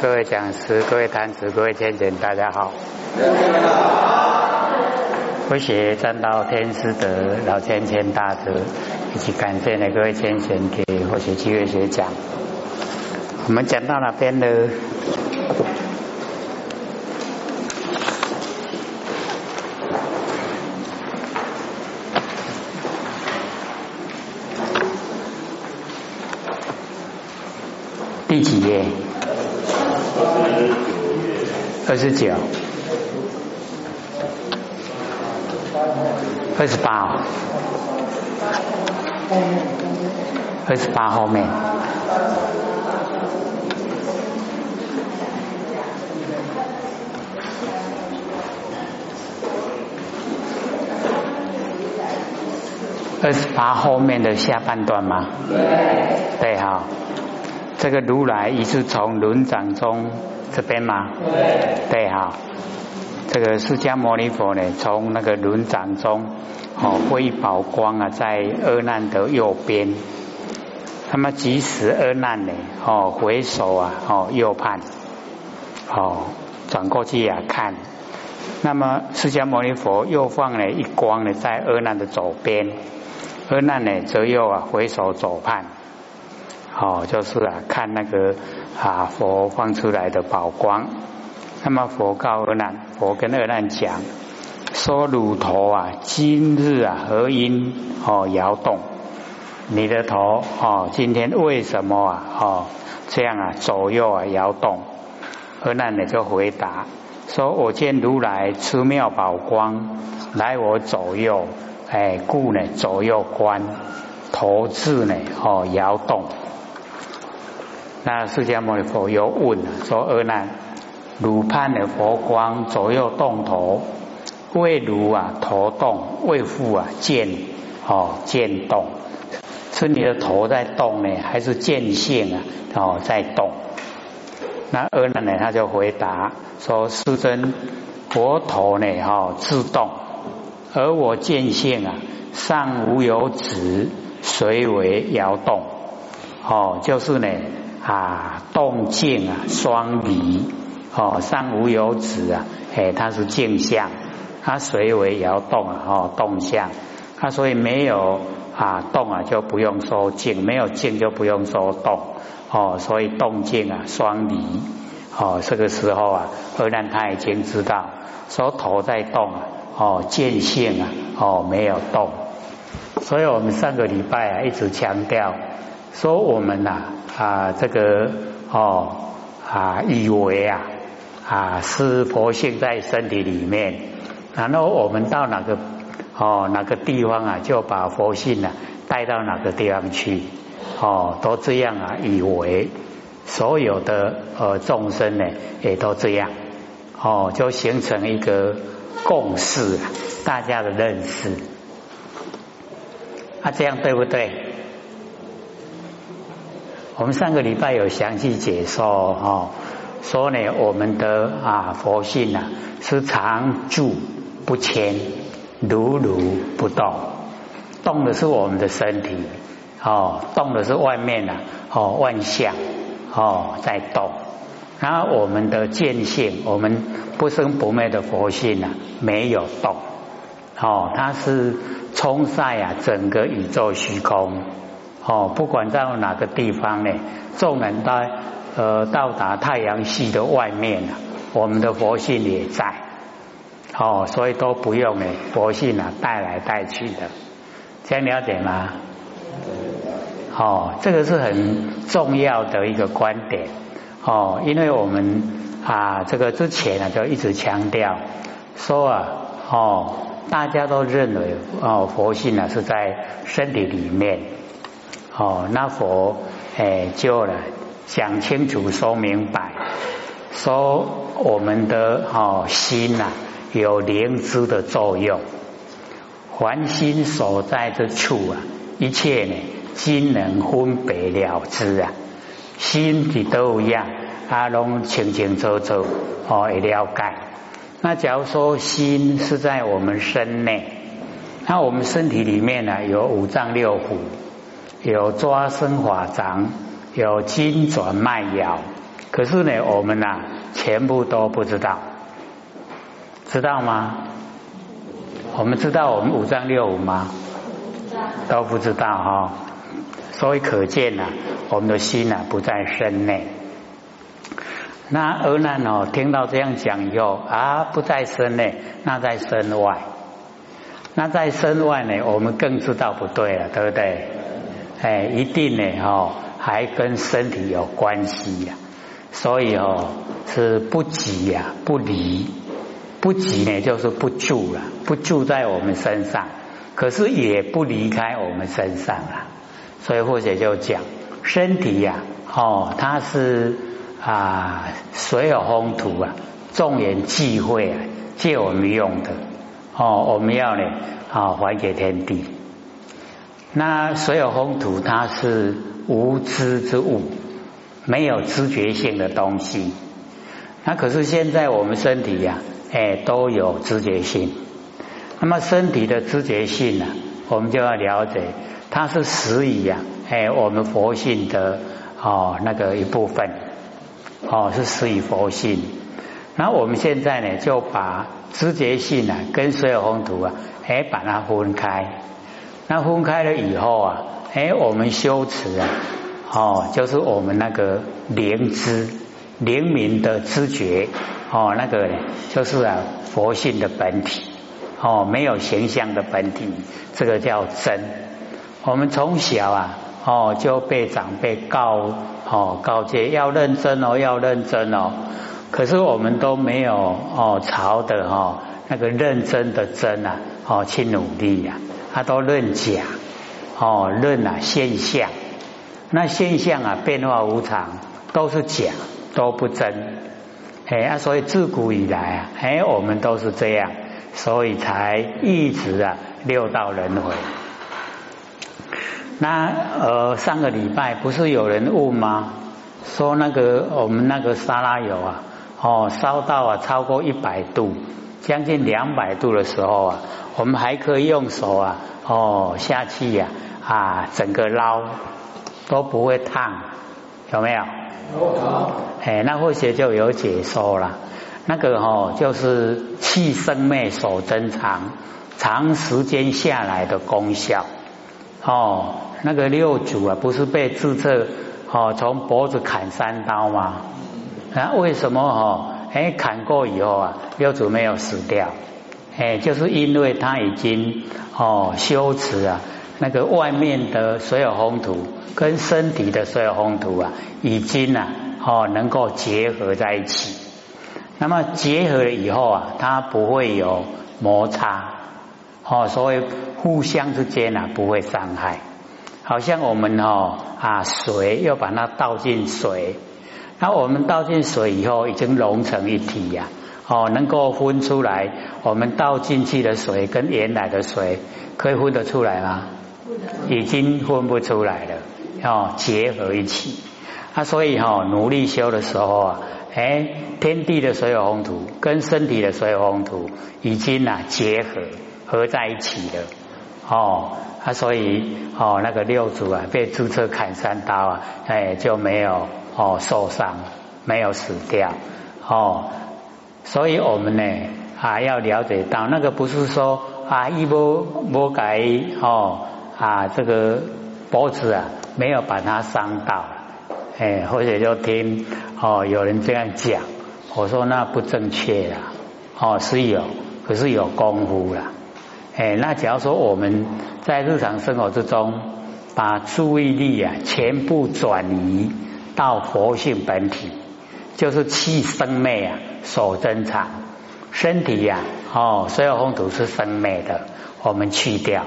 各位讲师、各位坛子、各位天神，大家好。我写占到天师德老千千大德，以及感谢呢各位天神给佛学机会学讲。我们讲到哪边呢？二十九。二十八。二十八后面。二十八后面的下半段吗？对。对哈。这个如来一是从轮掌中这边吗？对，对哈。这个释迦牟尼佛呢，从那个轮掌中哦挥宝光啊，在阿难的右边。那么即使阿难呢哦回首啊哦右盼哦转过去啊看，那么释迦牟尼佛又放了一光呢在阿难的左边，阿难呢则又啊回首左盼。哦，就是啊，看那个啊佛放出来的宝光。那么佛告阿难，佛跟阿难讲，说乳头啊，今日啊何因哦摇动？你的头哦，今天为什么啊哦这样啊左右啊摇动？阿难呢就回答说：我见如来出妙宝光来我左右，哎故呢左右观头字呢哦摇动。那释迦牟尼佛又问说：“阿难，汝盼的佛光左右动头，为如啊头动，为复啊见哦见动，是你的头在动呢，还是见性啊哦在动？”那阿难呢他就回答说：“世尊，佛头呢哈自动，而我见性啊上无有止，随为摇动？哦，就是呢。”啊，动静啊，双离哦，上无有止啊，哎，它是静相，它随为摇动啊，哦，动相，它所以没有啊动啊，就不用说静，没有静就不用说动，哦，所以动静啊双离，哦，这个时候啊，而然他已经知道，说头在动啊，哦，见性啊，哦，没有动，所以我们上个礼拜啊，一直强调说我们呐。啊，这个哦啊，以为啊啊是佛性在身体里面，然后我们到哪个哦哪个地方啊，就把佛性啊带到哪个地方去哦，都这样啊，以为所有的呃众生呢也都这样哦，就形成一个共识，大家的认识啊，这样对不对？我们上个礼拜有详细解说哦，说呢我们的啊佛性啊是常住不迁，如如不动，动的是我们的身体哦，动的是外面呐哦万象哦在动，然后我们的见性，我们不生不灭的佛性啊没有动哦，它是冲晒啊整个宇宙虚空。哦，不管在哪个地方呢，纵然到呃到达太阳系的外面啊，我们的佛性也在。哦，所以都不用呢，佛性啊带来带去的，这样了解吗？哦，这个是很重要的一个观点。哦，因为我们啊这个之前呢就一直强调说啊，哦大家都认为哦佛性呢是在身体里面。哦，那佛诶就了讲清楚说明白，说我们的哦心呐有灵知的作用，凡心所在之处啊，一切呢均能分别了之啊，心的都一样，阿拢清清楚楚哦会了解。那假如说心是在我们身内，那我们身体里面呢有五脏六腑。有抓生法掌，有筋转脉摇，可是呢，我们呐全部都不知道，知道吗？我们知道我们五脏六腑吗？都不知道哈。所以可见呐，我们的心呐不在身内。那而难哦，听到这样讲以后啊，不在身内，那在身外。那在身外呢，我们更知道不对了，对不对？哎，一定呢，哦，还跟身体有关系呀。所以哦，是不急呀，不离。不急呢，就是不住了，不住在我们身上，可是也不离开我们身上啊。所以或者就讲，身体呀，哦，它是啊，所有风土啊，众缘际会啊，借我们用的。哦，我们要呢啊还给天地。那所有风土它是无知之物，没有知觉性的东西。那可是现在我们身体呀，哎都有知觉性。那么身体的知觉性呢，我们就要了解，它是始于呀，哎我们佛性的哦那个一部分，哦是始于佛性。那我们现在呢，就把知觉性啊跟所有风土啊，哎把它分开。那分开了以后啊，哎我们修持啊，哦就是我们那个灵知、灵明的知觉，哦那个就是啊佛性的本体，哦没有形象的本体，这个叫真。我们从小啊，哦就被长辈告哦告诫要认真哦，要认真哦。可是我们都没有哦，朝的哈那个认真的真啊，哦去努力呀，他都论假哦，论啊现象，那现象啊变化无常，都是假，都不真，哎啊，所以自古以来啊，哎我们都是这样，所以才一直啊六道轮回。那呃上个礼拜不是有人问吗？说那个我们那个沙拉油啊。哦，烧到啊超过一百度，将近两百度的时候啊，我们还可以用手啊，哦下去呀啊，整个捞都不会烫，有没有？有。哎，那或许就有解说了。那个哦，就是气生灭手增长，长时间下来的功效。哦，那个六祖啊，不是被自测哦从脖子砍三刀吗？那为什么哦？哎，砍过以后啊，六祖没有死掉，哎，就是因为他已经哦修持啊，那个外面的所有红土跟身体的所有红土啊，已经啊哦能够结合在一起。那么结合了以后啊，它不会有摩擦，哦，所以互相之间啊不会伤害。好像我们哦啊水要把它倒进水。那我们倒进水以后，已经融成一体呀，哦，能够分出来，我们倒进去的水跟原来的水可以分得出来吗？已经分不出来了，哦，结合一起。啊，所以哈，努力修的时候啊，哎，天地的所有宏土跟身体的所有宏土已经啊结合合在一起了，哦，啊，所以哦，那个六祖啊被注册砍三刀啊，哎，就没有。哦，受伤没有死掉哦，所以我们呢啊要了解到，那个不是说啊一波波改哦啊这个脖子啊没有把它伤到，哎，或者就听哦有人这样讲，我说那不正确啦，哦是有，可是有功夫啦，哎，那假如说我们在日常生活之中把注意力啊全部转移。到佛性本体，就是气生灭啊，所增长身体呀，哦，所有风土是生灭的，我们去掉，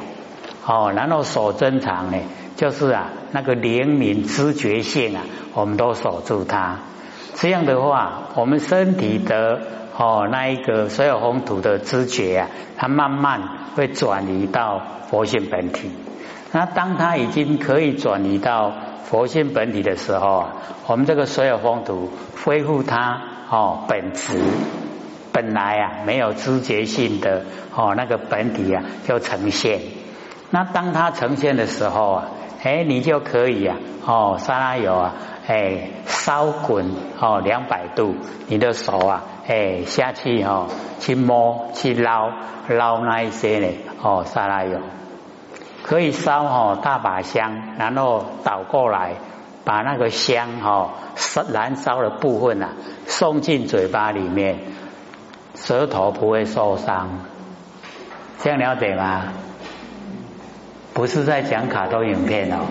哦，然后所增长呢，就是啊，那个灵敏知觉性啊，我们都守住它。这样的话，我们身体的哦，那一个所有风土的知觉啊，它慢慢会转移到佛性本体。那当它已经可以转移到佛性本体的时候啊，我们这个所有风土恢复它哦本质，本来啊没有知觉性的哦那个本体啊就呈现。那当它呈现的时候啊，哎，你就可以啊，哦，沙拉油啊，哎，烧滚哦，两百度，你的手啊，哎，下去哦，去摸去捞捞那一些呢，哦，沙拉油可以烧哦，大把香，然后倒过来，把那个香哦，烧燃烧的部分啊，送进嘴巴里面，舌头不会受伤，这样了解吗？不是在讲卡通影片哦，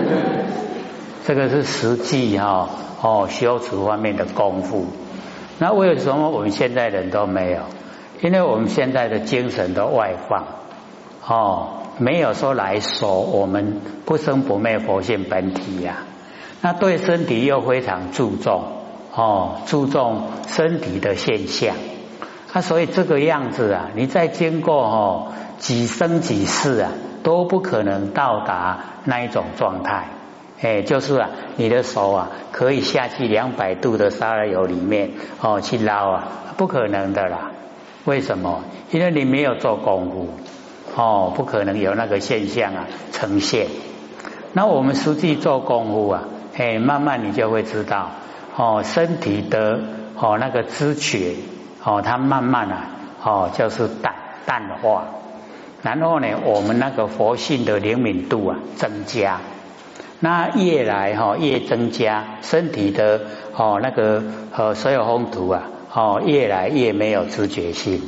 这个是实际哈哦修持方面的功夫。那为什么我们现在人都没有？因为我们现在的精神都外放哦，没有说来说我们不生不灭佛性本体呀。那对身体又非常注重哦，注重身体的现象。那所以这个样子啊，你再经过哦几生几世啊。都不可能到达那一种状态，哎，就是啊，你的手啊可以下去两百度的沙拉油里面哦去捞啊，不可能的啦。为什么？因为你没有做功夫哦，不可能有那个现象啊呈现。那我们实际做功夫啊，哎，慢慢你就会知道哦，身体的哦那个知觉哦，它慢慢啊哦就是淡淡化。然后呢，我们那个佛性的灵敏度啊增加，那越来哈越增加，身体的哦那个呃所有风土啊哦越来越没有知觉性，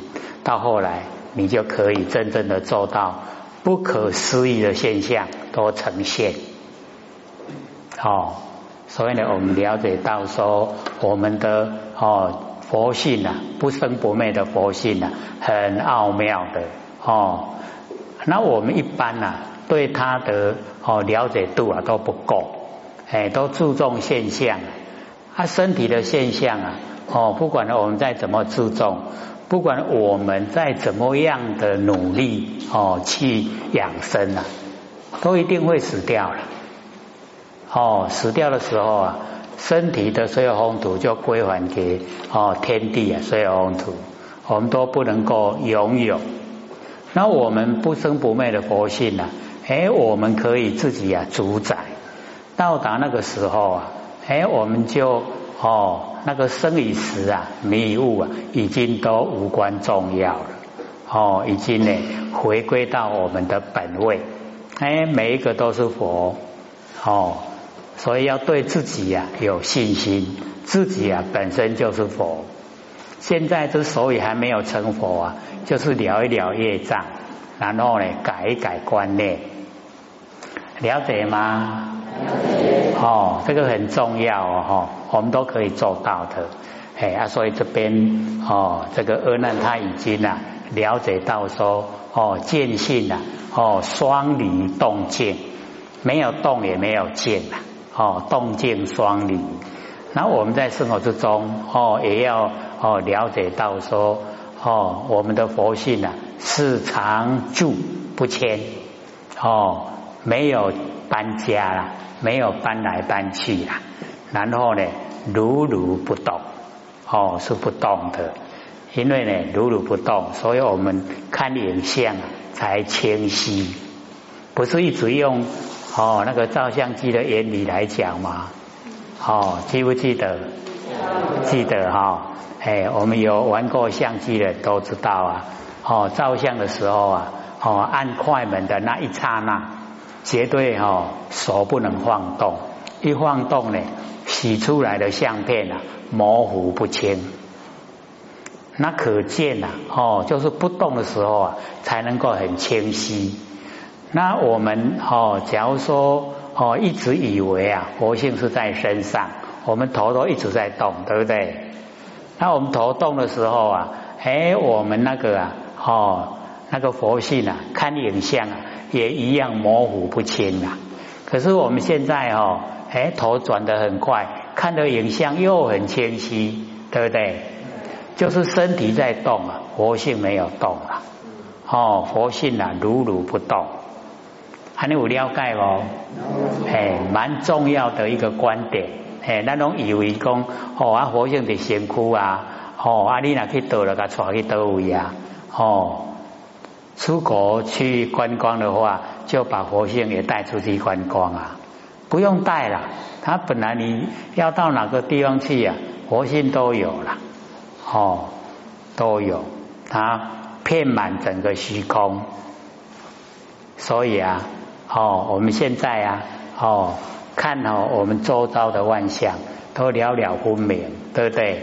到后来你就可以真正的做到不可思议的现象都呈现。哦，所以呢，我们了解到说我们的哦佛性啊不生不灭的佛性啊很奥妙的哦。那我们一般呐，对他的哦了解度啊都不够，哎，都注重现象，他身体的现象啊，哦，不管我们再怎么注重，不管我们再怎么样的努力哦去养生啊，都一定会死掉了。哦，死掉的时候啊，身体的所有风土就归还给哦天地啊，所有风土，我们都不能够拥有。那我们不生不灭的佛性呢？哎，我们可以自己啊主宰。到达那个时候啊，哎，我们就哦，那个生与死啊、迷雾啊，已经都无关重要了。哦，已经呢回归到我们的本位。哎，每一个都是佛。哦，所以要对自己呀有信心，自己啊本身就是佛。现在之所以还没有成佛啊，就是聊一聊业障，然后呢改一改观念，了解吗？哦，这个很重要哦，哈，我们都可以做到的。哎啊，所以这边哦，这个阿难他已经啊了解到说哦见性啊哦双离动静，没有动也没有静啊，哦动静双离。那我们在生活之中哦也要。哦，了解到说哦，我们的佛性啊是常住不迁哦，没有搬家了，没有搬来搬去啦，然后呢如如不动哦，是不动的，因为呢如如不动，所以我们看影像才清晰，不是一直用哦那个照相机的原理来讲嘛？哦，记不记得？记得哈。哎，我们有玩过相机的都知道啊。哦，照相的时候啊，哦，按快门的那一刹那，绝对哦手不能晃动，一晃动呢，洗出来的相片啊模糊不清。那可见呐，哦，就是不动的时候啊，才能够很清晰。那我们哦，假如说哦，一直以为啊，佛性是在身上，我们头都一直在动，对不对？那我们头动的时候啊，哎，我们那个啊，哦，那个佛性啊，看影像啊，也一样模糊不清啊。可是我们现在哦，哎，头转得很快，看的影像又很清晰，对不对？就是身体在动啊，佛性没有动啊。哦，佛性啊，如如不动。还你有了解哦？哎，蛮重要的一个观点。嘿，那种以为讲，哦，啊，佛性的身躯啊，哦，啊，你若去倒了，甲带去倒位啊，哦，出国去观光的话，就把佛性也带出去观光啊，不用带了。他本来你要到哪个地方去呀，佛性都有了，哦，都有，它遍满整个虚空。所以啊，哦，我们现在啊，哦，看哦，我们周遭的万象都了了分明，对不对？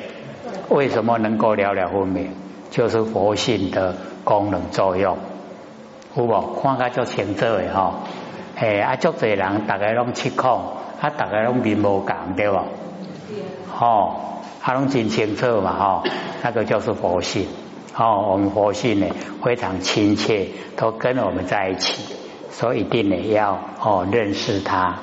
为什么能够了了分明？就是佛性的功能作用，有无？看个足清楚的吼，嘿，啊，足侪人，大家拢七孔，啊，大家拢面无共，对不？吼，啊，拢真清楚嘛，吼，那个就是佛性，哦，我们佛性呢非常亲切，都跟我们在一起，所以一定呢要哦认识他。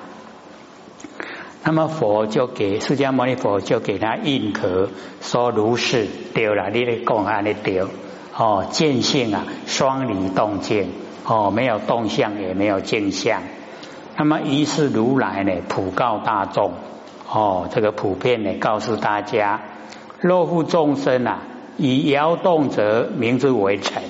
那么佛就给释迦牟尼佛就给他印壳说如是丢了，你的供案的丢哦，见性啊，双离动静哦，没有动向也没有镜像。那么于是如来呢普告大众哦，这个普遍呢告诉大家，若复众生啊，以摇动者名之为尘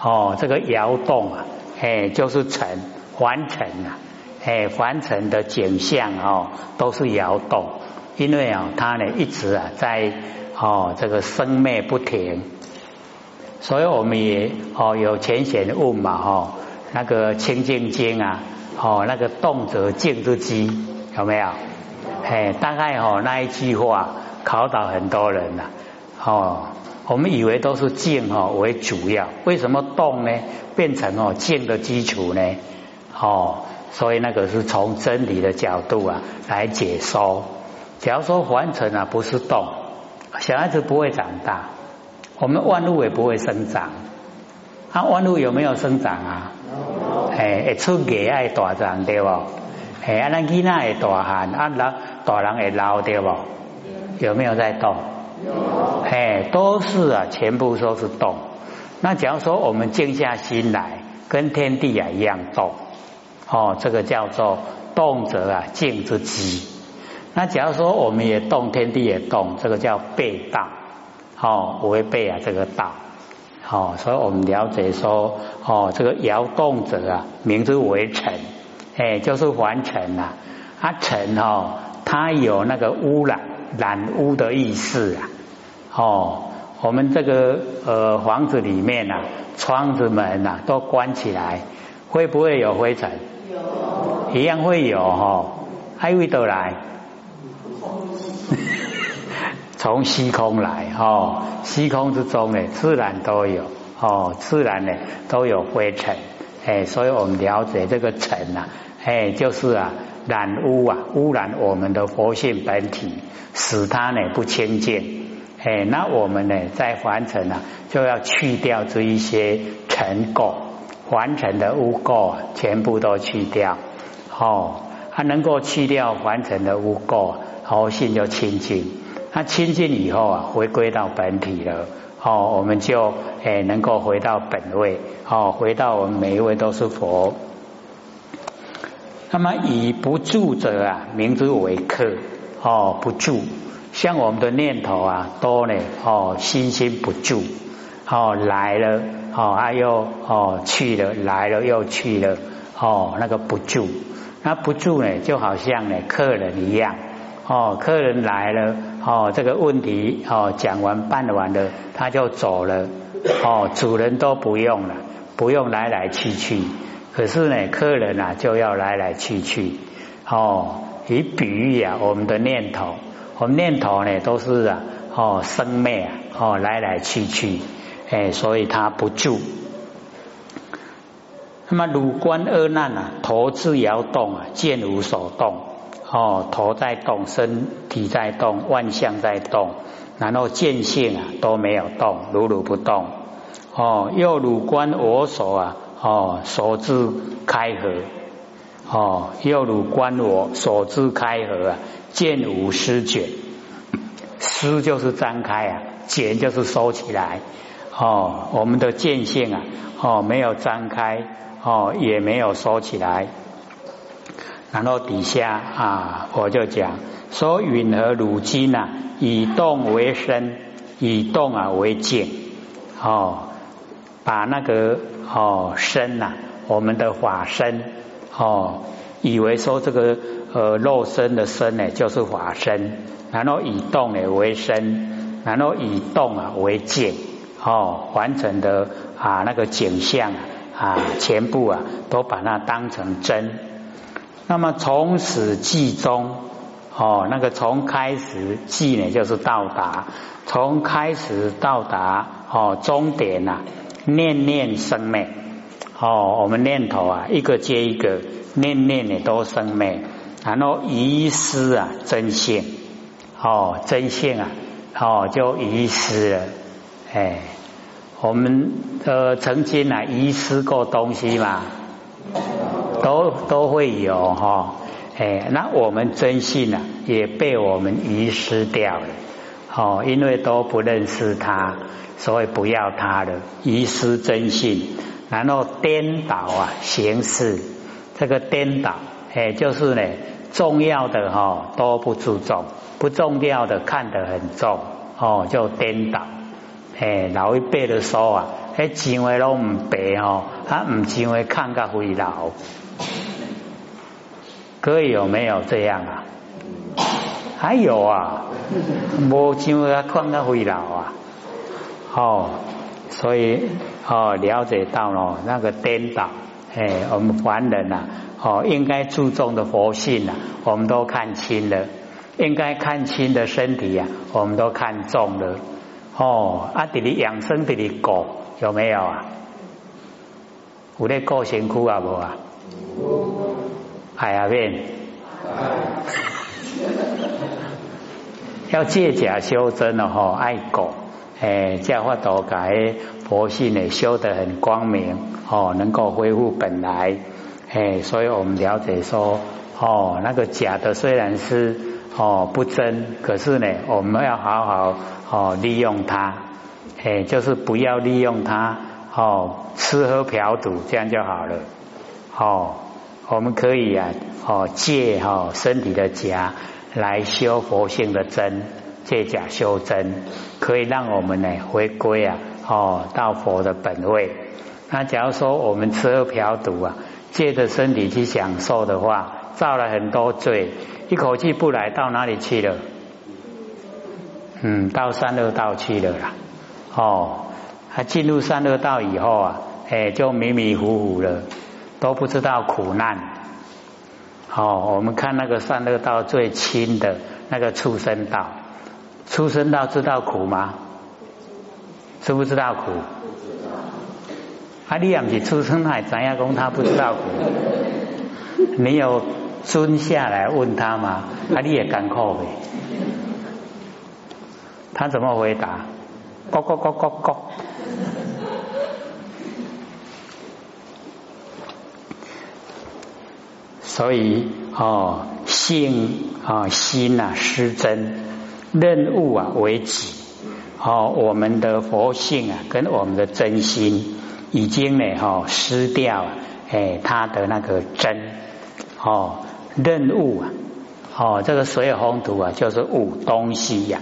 哦，这个摇动啊，哎，就是尘凡尘啊。哎，凡尘的景象哦，都是摇动，因为啊，它呢一直啊在哦这个生灭不停，所以我们也哦有浅显的问嘛哦，那个清净经啊，哦那个动则静之机有没有？哎，大概哦那一句话考倒很多人了哦，我们以为都是静哦为主要，为什么动呢？变成哦静的基础呢？哦。所以那个是从真理的角度啊来解说。假如说凡尘啊不是动，小孩子不会长大，我们万物也不会生长。啊，万物有没有生长啊？哎，会出芽爱大长对不？哎，啊，咱囡仔会大汉，啊老大人会老对不？有没有在动？哎，都是啊，全部都是动。那假如说我们静下心来，跟天地啊一样动。哦，这个叫做动者啊，静之基。那假如说我们也动，天地也动，这个叫背道，哦，违背啊这个道。哦，所以我们了解说，哦，这个摇动者啊，名之为尘，哎，就是凡尘呐。啊，尘哦，它有那个污染、染污的意思啊。哦，我们这个呃房子里面呐，窗子门呐都关起来，会不会有灰尘？有一样会有哈，还会都来，从虚空来哦，虚空之中呢，自然都有哦，自然呢都有灰尘，哎，所以我们了解这个尘呐，哎，就是啊染污啊，污染我们的活性本体，使它呢不清净，哎，那我们呢在凡尘啊，就要去掉这一些尘垢。完成的污垢，全部都去掉哦，它能够去掉完成的污垢，后心就清净。它清净以后啊，回归到本体了哦，我们就诶能够回到本位哦，回到我们每一位都是佛。那么以不住者啊，名之为客哦，不住，像我们的念头啊多呢哦，心心不住哦来了。哦，啊又哦去了，来了又去了，哦那个不住，那不住呢，就好像呢客人一样，哦客人来了，哦这个问题哦讲完办完了，他就走了，哦主人都不用了，不用来来去去，可是呢客人啊就要来来去去，哦以比喻啊我们的念头，我们念头呢都是啊哦生灭啊哦来来去去。哎，所以他不住。那么五观二难啊，头自摇动啊，剑无所动哦，头在动，身体在动，万象在动，然后见性啊都没有动，如如不动哦。又五观我所啊哦，所知开合哦，又五观我所知开合啊，见无失卷，失就是张开啊，卷就是收起来。哦，我们的见性啊，哦，没有张开，哦，也没有收起来。然后底下啊，我就讲说，允和汝今呐，以动为身，以动啊为静，哦，把那个哦身呐，我们的法身哦，以为说这个呃肉身的身呢就是法身，然后以动呢为身，然后以动啊为境哦，完整的啊那个景象啊，全部啊都把它当成真。那么从始至终哦，那个从开始计呢就是到达，从开始到达哦终点呐，念念生灭。哦，我们念头啊一个接一个，念念呢都生灭，然后遗失啊真性哦真性啊哦就遗失了。哎，我们呃曾经啊遗失过东西嘛。都都会有哈，哎，那我们真心呢也被我们遗失掉了，哦，因为都不认识他，所以不要他了，遗失真心，然后颠倒啊形式，这个颠倒，哎，就是呢重要的哈都不注重，不重要的看得很重，哦，就颠倒，哎，老一辈的说啊，哎，钱话都唔白哦，他唔钱话看个回老。各位有没有这样啊？还有啊，无像他看个会老啊，哦，所以哦了解到了那个颠倒，哎，我们凡人呐，哦应该注重的佛性呐，我们都看清了；应该看清的身体呀，我们都看重了。哦，啊，这里养生这里过有没有啊？有咧过辛苦啊无啊？哎呀，变 要借假修真了哈，爱狗哎，这样法都改佛性呢，修得很光明哦，能够恢复本来哎，所以我们了解说哦，那个假的虽然是哦不真，可是呢，我们要好好哦利用它哎，就是不要利用它哦，吃喝嫖赌这样就好了哦。我们可以啊，哦借哈身体的假来修佛性的真，借假修真，可以让我们呢回归啊，哦到佛的本位。那假如说我们吃喝嫖赌啊，借着身体去享受的话，造了很多罪，一口气不来到哪里去了？嗯，到三恶道去了啦。哦，他进入三恶道以后啊，哎就迷迷糊糊了。都不知道苦难，哦，我们看那个善恶道最轻的那个畜生道，畜生道知道苦吗？知不知道苦？啊，你也不是出生还怎样讲他不知道苦？你有蹲下来问他吗？啊，你也干苦呗？他怎么回答？咕咕咕咕咕。所以哦，性啊心啊失真，任务啊为己哦，我们的佛性啊跟我们的真心已经呢哈失掉哎，他的那个真哦任务啊哦，这个所有宏图啊就是物东西呀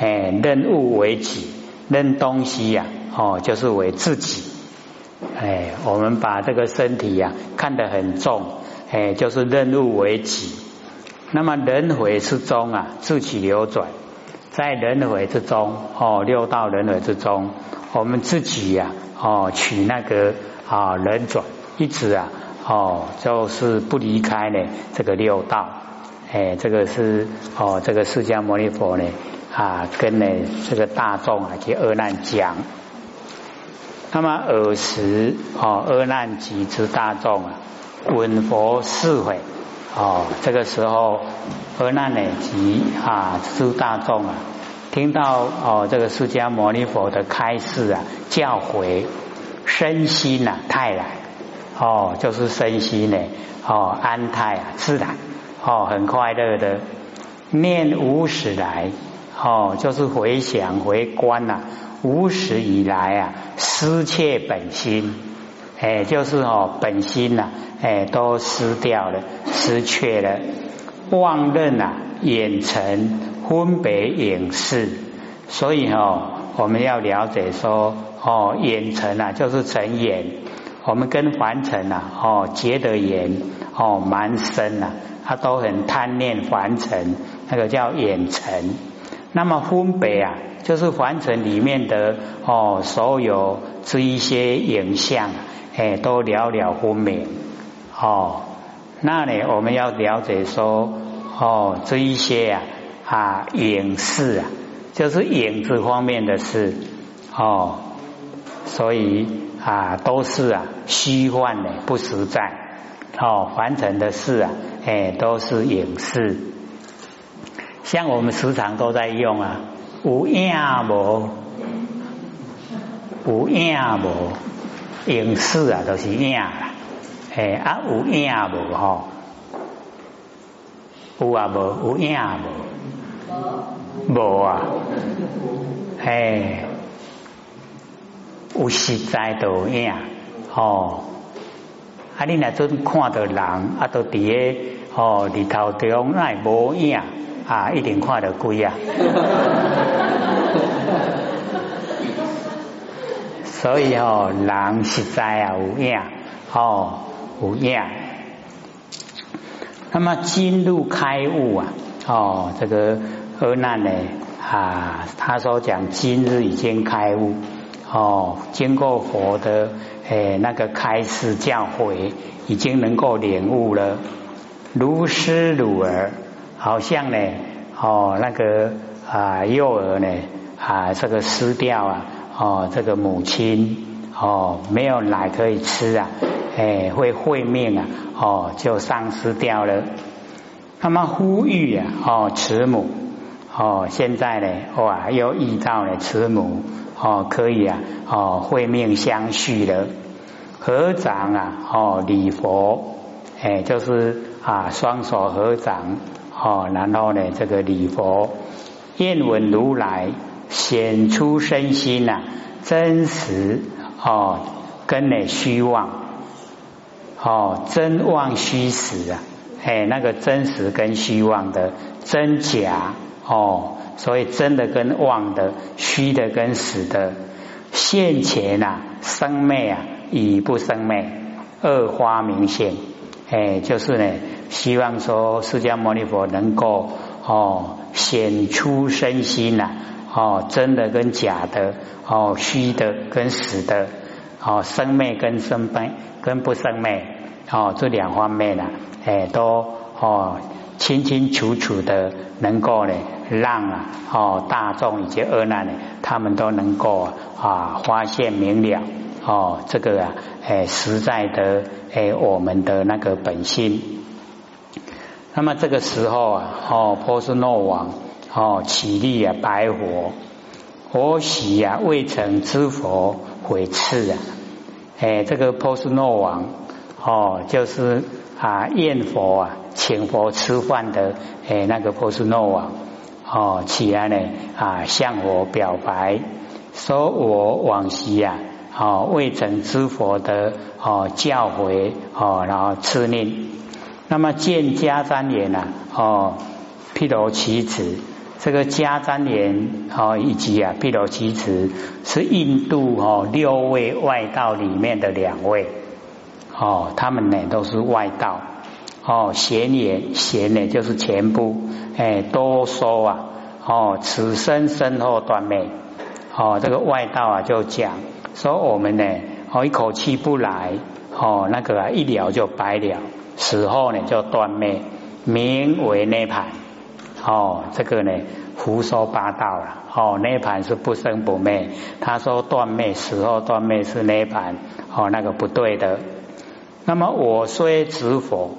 哎，任务为己，任东西呀哦就是为自己哎，我们把这个身体呀看得很重。哎，就是任务为己。那么轮回之中啊，自己流转，在轮回之中哦，六道轮回之中，我们自己呀哦，取那个啊轮转，一直啊哦，就是不离开呢这个六道。哎，这个是哦，这个释迦牟尼佛呢啊，跟呢这个大众啊去阿难讲。那么尔时哦，阿难集之大众啊。闻佛是会哦，这个时候阿难呢及啊诸大众啊，听到哦这个释迦牟尼佛的开示啊教诲，身心呐泰然哦，就是身心呢哦安泰啊自然哦很快乐的念无始来哦，就是回想回观呐无始以来啊失切本心。哎，就是哦，本心呐，哎，都失掉了，失去了，妄认呐，眼尘分别影视，所以哦，我们要了解说，哦，眼尘啊，就是尘眼，我们跟凡尘啊，哦结的缘哦蛮深呐，他都很贪念凡尘，那个叫眼尘。那么分别啊，就是凡尘里面的哦所有这一些影像，哎，都了了分明哦。那呢，我们要了解说哦这一些啊啊影视啊，就是影子方面的事。哦，所以啊都是啊虚幻的，不实在。哦，凡尘的事啊，哎都是影视。像我们时常都在用啊，有影无，无影无，影视啊都是影啦，哎啊有影无吼，有啊无，有影无，无啊，嘿，有实在都有影，吼，啊你若阵看到人啊都伫个吼日头中那无影。啊，一定看到鬼啊！所以哦，人实在啊有影哦有影。那么进入开悟啊，哦，这个阿难呢啊，他说讲今日已经开悟哦，经过佛的诶那个开示教诲，已经能够领悟了，如师如儿。好像呢，哦，那个啊，幼儿呢，啊，这个失掉啊，哦，这个母亲哦，没有奶可以吃啊，哎，会会命啊，哦，就丧失掉了。那么呼吁啊，哦，慈母，哦，现在呢，哇，又遇到了慈母，哦，可以啊，哦，会命相续了。合掌啊，哦，礼佛，哎，就是啊，双手合掌。哦，然后呢，这个礼佛，愿闻如来显出身心呐，真实哦，跟呢虚妄，哦，真妄虚实啊，哎，那个真实跟虚妄的真假哦，所以真的跟妄的，虚的跟实的，现前呐，生昧啊，与不生昧，二花明现，哎，就是呢。希望说释迦牟尼佛能够哦显出身心呐哦真的跟假的哦虚的跟实的哦生昧跟生昧跟不生昧哦这两方面呢哎都哦清清楚楚的能够呢让啊哦大众以及恶难呢他们都能够啊发现明了哦这个啊哎实在的哎我们的那个本心。那么这个时候啊，哦，波斯诺王哦起立啊，白火，火喜啊，未曾知佛毁斥啊，哎，这个波斯诺王哦，就是啊，宴佛啊，请佛吃饭的诶，那个波斯诺王哦，起来呢啊，向我表白，说我往昔啊，哦，未曾知佛的哦教诲哦，然后赐令。那么见迦旃延呐，哦，毗罗其子，这个迦旃延哦，以及啊毗罗其子是印度哦六位外道里面的两位，哦，他们呢都是外道，哦，贤也贤呢就是全部，哎，多说啊，哦，此生身后断灭，哦，这个外道啊就讲说我们呢，哦一口气不来，哦那个啊一了就白了。死后呢就断灭，名为涅盘。哦，这个呢胡说八道了。哦，涅盘是不生不灭。他说断灭，死后断灭是涅盘。哦，那个不对的。那么我虽执佛，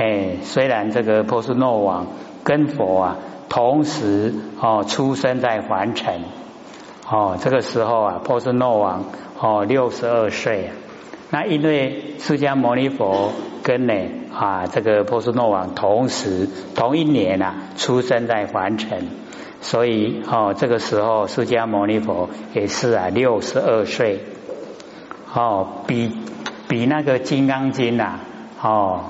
哎，虽然这个波斯诺王跟佛啊同时哦出生在凡尘。哦，这个时候啊，波斯诺王哦六十二岁啊。那因为释迦牟尼佛跟呢啊这个波斯诺王同时同一年啊出生在凡尘，所以哦这个时候释迦牟尼佛也是啊六十二岁，哦比比那个金刚经呐哦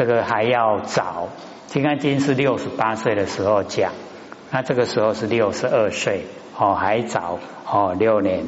这个还要早，金刚经是六十八岁的时候讲，那这个时候是六十二岁哦还早哦六年。